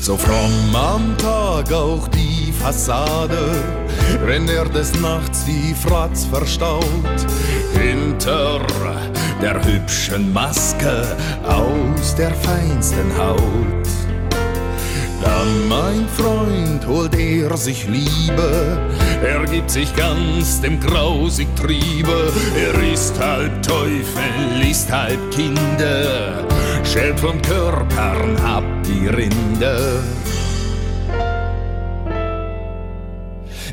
So fromm am Tag auch die Fassade, wenn er des Nachts wie Fratz verstaut, hinter der hübschen Maske aus der feinsten Haut. Dann, mein Freund, holt er sich Liebe, er gibt sich ganz dem grausig Triebe. Er ist halb Teufel, ist halb Kinder, schält von Körpern ab die Rinde.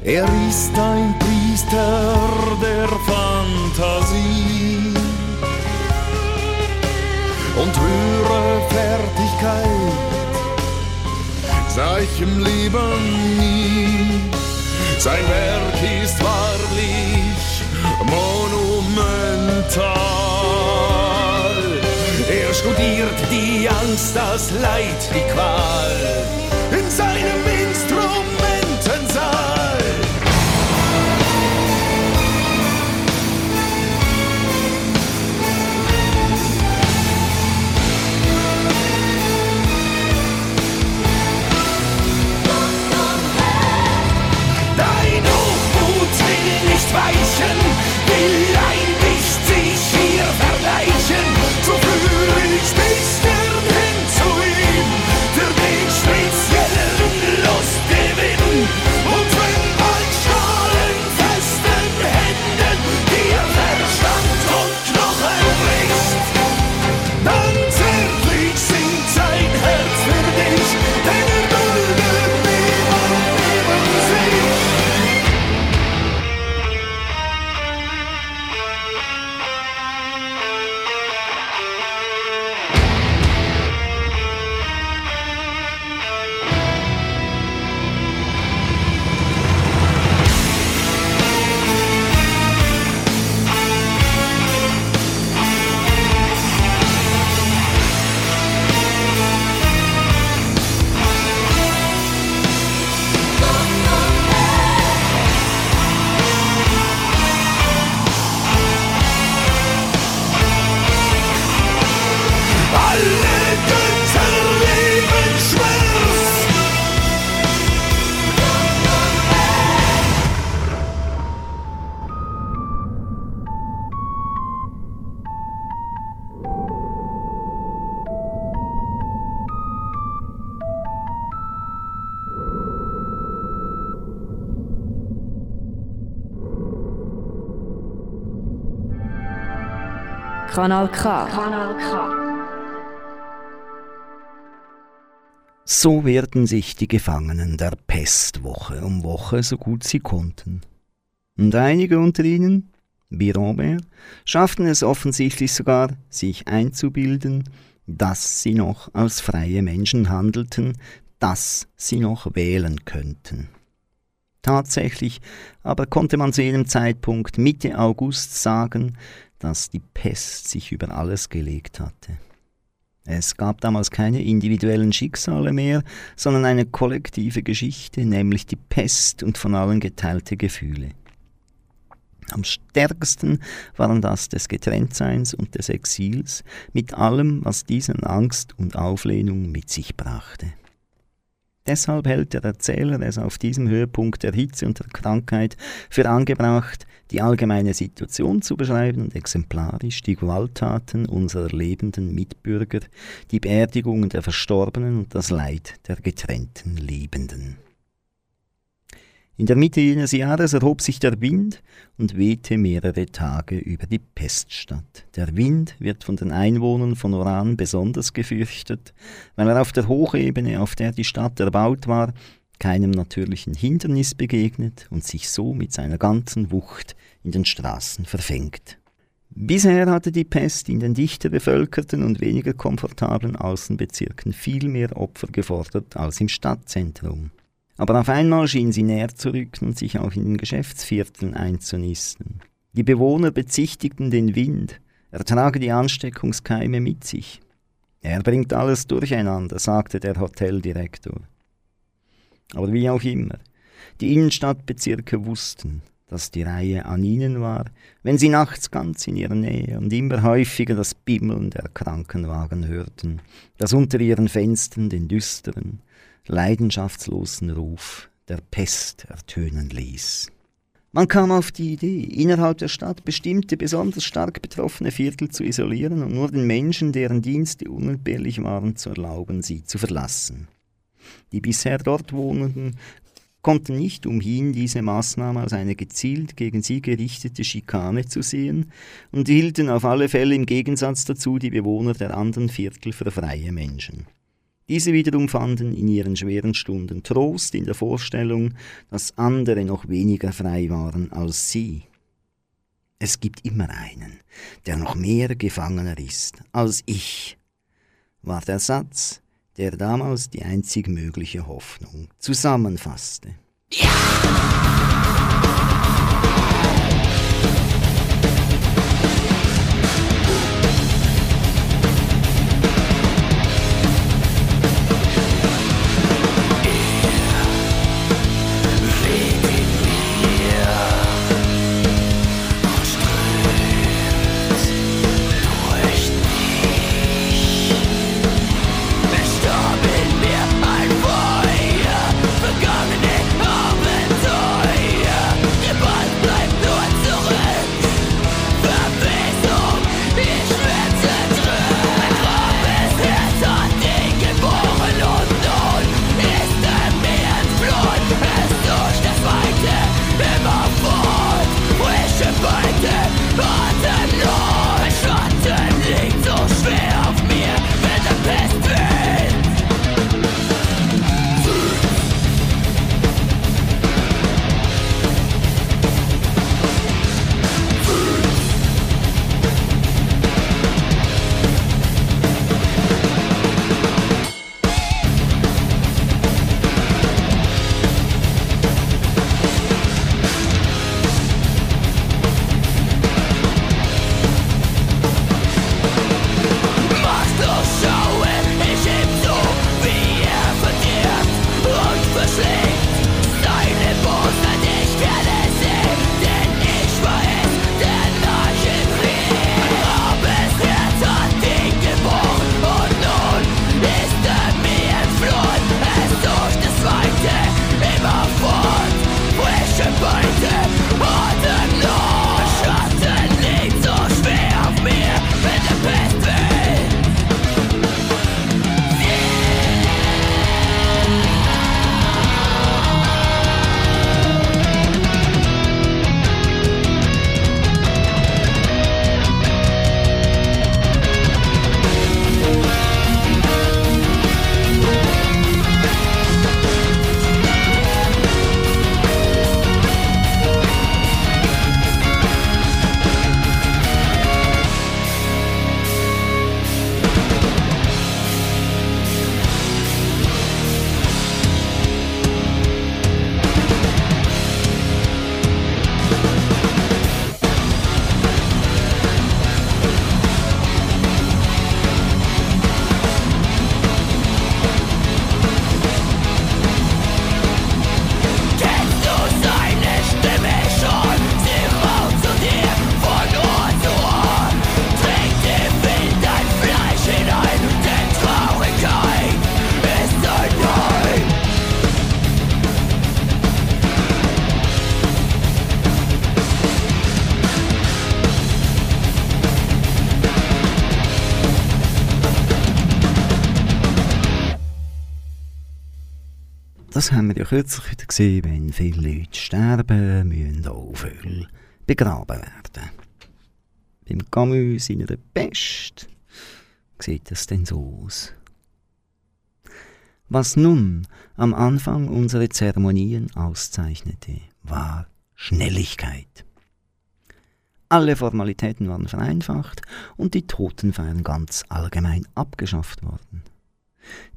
Er ist ein Priester der Fantasie und höhere Fertigkeit sah ich im Leben nie. Sein Werk ist wahrlich monumental. Er studiert die Angst, das Leid, die Qual in seinem Instrumentensaal. Kanal K. Kanal K. So wehrten sich die Gefangenen der Pest Woche um Woche so gut sie konnten. Und einige unter ihnen, wie Robert, schafften es offensichtlich sogar, sich einzubilden, dass sie noch als freie Menschen handelten, dass sie noch wählen könnten. Tatsächlich aber konnte man zu jenem Zeitpunkt Mitte August sagen, dass die Pest sich über alles gelegt hatte. Es gab damals keine individuellen Schicksale mehr, sondern eine kollektive Geschichte, nämlich die Pest und von allen geteilte Gefühle. Am stärksten waren das des Getrenntseins und des Exils, mit allem, was diesen Angst und Auflehnung mit sich brachte. Deshalb hält der Erzähler es auf diesem Höhepunkt der Hitze und der Krankheit für angebracht, die allgemeine Situation zu beschreiben und exemplarisch die Gewalttaten unserer lebenden Mitbürger, die Beerdigungen der Verstorbenen und das Leid der getrennten Liebenden. In der Mitte jenes Jahres erhob sich der Wind und wehte mehrere Tage über die Peststadt. Der Wind wird von den Einwohnern von Oran besonders gefürchtet, weil er auf der Hochebene, auf der die Stadt erbaut war, keinem natürlichen Hindernis begegnet und sich so mit seiner ganzen Wucht in den Straßen verfängt. Bisher hatte die Pest in den dichter bevölkerten und weniger komfortablen Außenbezirken viel mehr Opfer gefordert als im Stadtzentrum. Aber auf einmal schien sie näher zu rücken und sich auch in den Geschäftsvierteln einzunisten. Die Bewohner bezichtigten den Wind, er trage die Ansteckungskeime mit sich. Er bringt alles durcheinander, sagte der Hoteldirektor. Aber wie auch immer, die Innenstadtbezirke wussten, dass die Reihe an ihnen war, wenn sie nachts ganz in ihrer Nähe und immer häufiger das Bimmeln der Krankenwagen hörten, das unter ihren Fenstern den düsteren, leidenschaftslosen Ruf der Pest ertönen ließ. Man kam auf die Idee, innerhalb der Stadt bestimmte besonders stark betroffene Viertel zu isolieren und nur den Menschen, deren Dienste unentbehrlich waren, zu erlauben, sie zu verlassen. Die bisher dort Wohnenden konnten nicht umhin, diese Maßnahme als eine gezielt gegen sie gerichtete Schikane zu sehen und hielten auf alle Fälle im Gegensatz dazu die Bewohner der anderen Viertel für freie Menschen. Diese wiederum fanden in ihren schweren Stunden Trost in der Vorstellung, dass andere noch weniger frei waren als sie. Es gibt immer einen, der noch mehr Gefangener ist als ich, war der Satz, der damals die einzig mögliche Hoffnung zusammenfasste. Ja! Das haben wir ja kürzlich wieder gesehen, wenn viele Leute sterben, müssen auch viele begraben werden. Beim Camus in der Pest sieht das denn so aus. Was nun am Anfang unsere Zeremonien auszeichnete, war Schnelligkeit. Alle Formalitäten waren vereinfacht und die Totenfeiern ganz allgemein abgeschafft worden.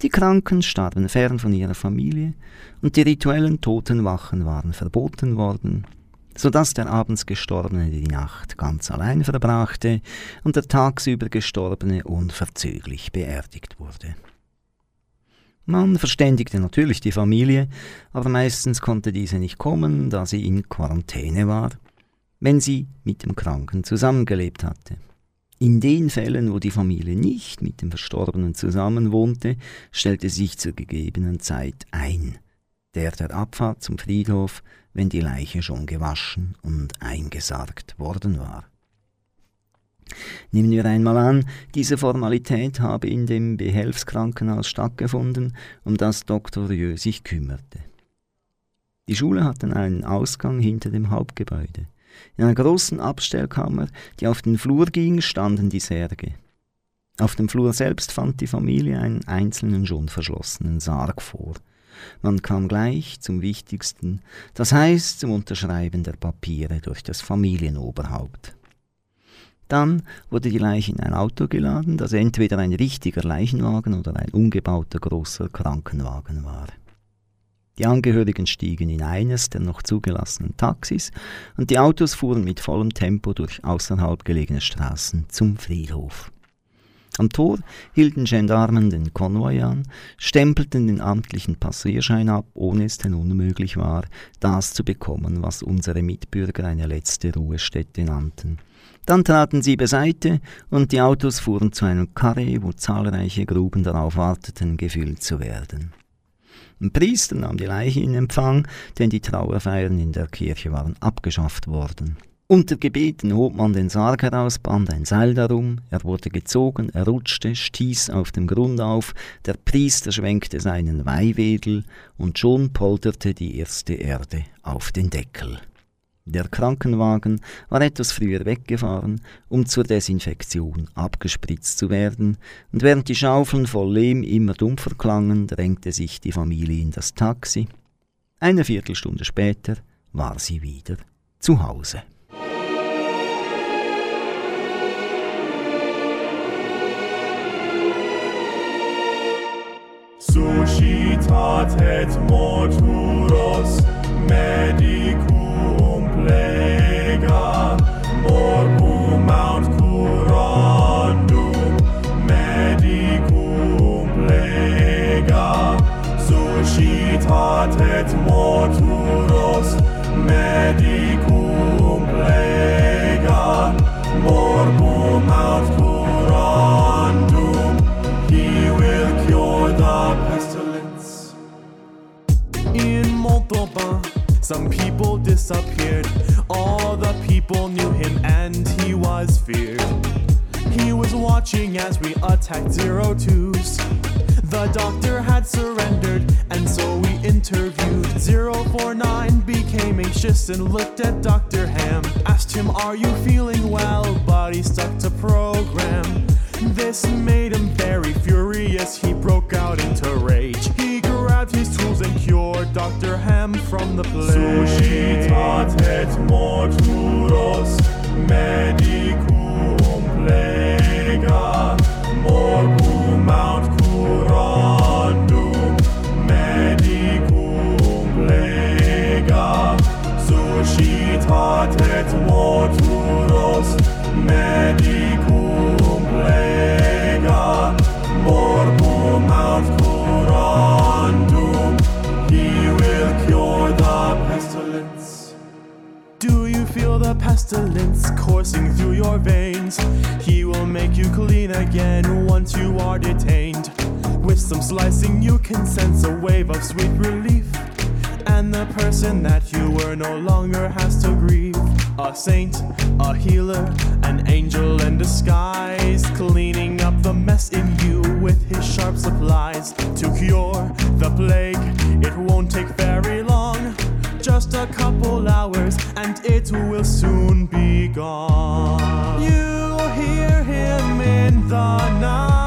Die Kranken starben fern von ihrer Familie und die rituellen Totenwachen waren verboten worden, so dass der abends Gestorbene die Nacht ganz allein verbrachte und der tagsüber Gestorbene unverzüglich beerdigt wurde. Man verständigte natürlich die Familie, aber meistens konnte diese nicht kommen, da sie in Quarantäne war, wenn sie mit dem Kranken zusammengelebt hatte. In den Fällen, wo die Familie nicht mit dem Verstorbenen zusammenwohnte, stellte sich zur gegebenen Zeit ein, der der Abfahrt zum Friedhof, wenn die Leiche schon gewaschen und eingesargt worden war. Nehmen wir einmal an, diese Formalität habe in dem Behelfskrankenhaus stattgefunden, um das Dr. Rieu sich kümmerte. Die Schule hatten einen Ausgang hinter dem Hauptgebäude. In einer großen Abstellkammer, die auf den Flur ging, standen die Särge. Auf dem Flur selbst fand die Familie einen einzelnen schon verschlossenen Sarg vor. Man kam gleich zum Wichtigsten, das heißt zum Unterschreiben der Papiere durch das Familienoberhaupt. Dann wurde die Leiche in ein Auto geladen, das entweder ein richtiger Leichenwagen oder ein umgebauter großer Krankenwagen war. Die Angehörigen stiegen in eines der noch zugelassenen Taxis und die Autos fuhren mit vollem Tempo durch außerhalb gelegene Straßen zum Friedhof. Am Tor hielten Gendarmen den Konvoi an, stempelten den amtlichen Passierschein ab, ohne es denn unmöglich war, das zu bekommen, was unsere Mitbürger eine letzte Ruhestätte nannten. Dann traten sie beiseite und die Autos fuhren zu einem Karree, wo zahlreiche Gruben darauf warteten, gefüllt zu werden. Ein Priester nahm die Leiche in Empfang, denn die Trauerfeiern in der Kirche waren abgeschafft worden. Unter Gebeten hob man den Sarg heraus, band ein Seil darum, er wurde gezogen, er rutschte, stieß auf dem Grund auf, der Priester schwenkte seinen Weihwedel, und schon polterte die erste Erde auf den Deckel. Der Krankenwagen war etwas früher weggefahren, um zur Desinfektion abgespritzt zu werden, und während die Schaufeln voll Lehm immer dumpfer klangen, drängte sich die Familie in das Taxi. Eine Viertelstunde später war sie wieder zu Hause. Suscitatet moturos medicus medicum lega morbum mount curandum he will cure the pestilence in Montauban some people disappeared. All the people knew him and he was feared. He was watching as we attacked zero twos. The doctor had surrendered, and so we interviewed. 049 became anxious and looked at Dr. Ham. Asked him, Are you feeling well? But he stuck to program. This made him very furious. He broke out into rage. He grabbed his tools and cured Dr. Ham from the plague. Suscitatet morturos medicum do you feel the pestilence coursing through your veins? He will make you clean again once you are detained. With some slicing, you can sense a wave of sweet relief. And the person that you were no longer has to grieve a saint, a healer, an angel in disguise, cleaning up the mess in you with his sharp supplies. To cure the plague, it won't take very long, just a couple hours, and it will soon be gone. You hear him in the night.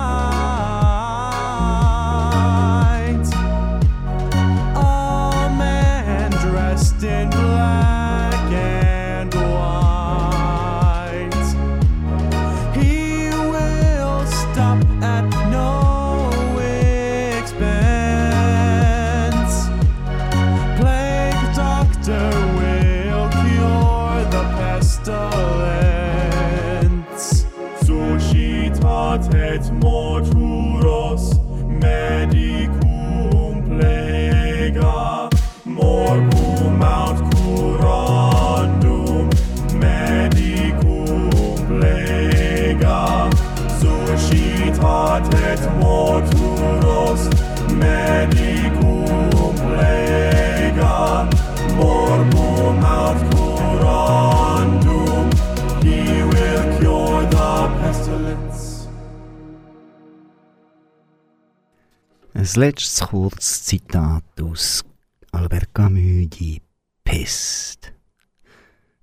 Letztes kurzes Zitat aus Albert Camus, die Pest.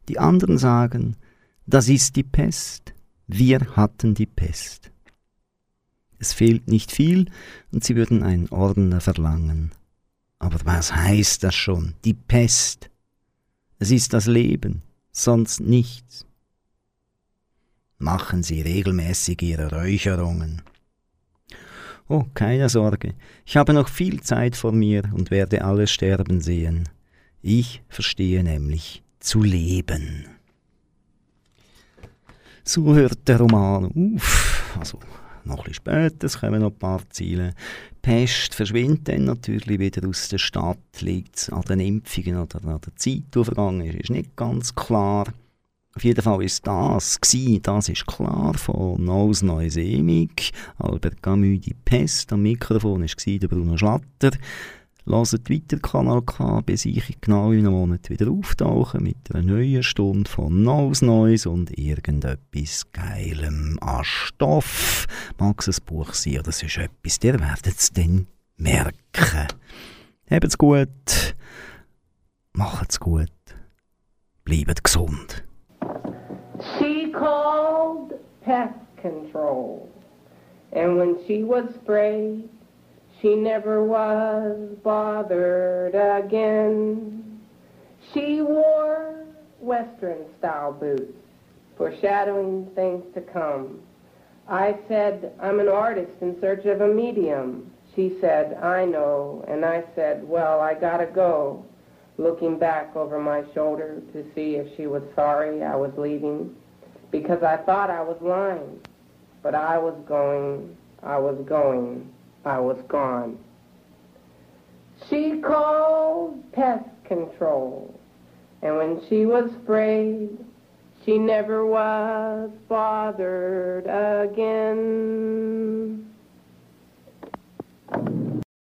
Die anderen sagen, das ist die Pest, wir hatten die Pest. Es fehlt nicht viel und sie würden einen Ordner verlangen. Aber was heißt das schon? Die Pest. Es ist das Leben, sonst nichts. Machen Sie regelmäßig Ihre Räucherungen. Oh, keine Sorge, ich habe noch viel Zeit vor mir und werde alles sterben sehen. Ich verstehe nämlich zu leben. So hört der Roman auf. Also noch ein später, es kommen noch ein paar Ziele. Pest verschwindet dann natürlich wieder aus der Stadt, liegt an den Impfungen oder an der Zeit, die vergangen ist, ist nicht ganz klar. Auf jeden Fall ist das gsi, das ist klar, von Neues Neues Emig, Albert Camus, die Pest, am Mikrofon war der Bruno Schlatter. Lasst weiter Kanal K, bis ich genau in einem Monat wieder auftauche mit einer neuen Stunde von Neues Neues und irgendetwas Geilem an Stoff. Mag es ein Buch sein oder sonst etwas, ihr werdet es dann merken. Habt's gut, macht's gut, bleibt gesund. She called pest control. And when she was sprayed, she never was bothered again. She wore Western style boots, foreshadowing things to come. I said, I'm an artist in search of a medium. She said, I know. And I said, well, I gotta go. Looking back over my shoulder to see if she was sorry I was leaving. Because I thought I was lying. But I was going, I was going, I was gone. She called pest control. And when she was sprayed, she never was bothered again.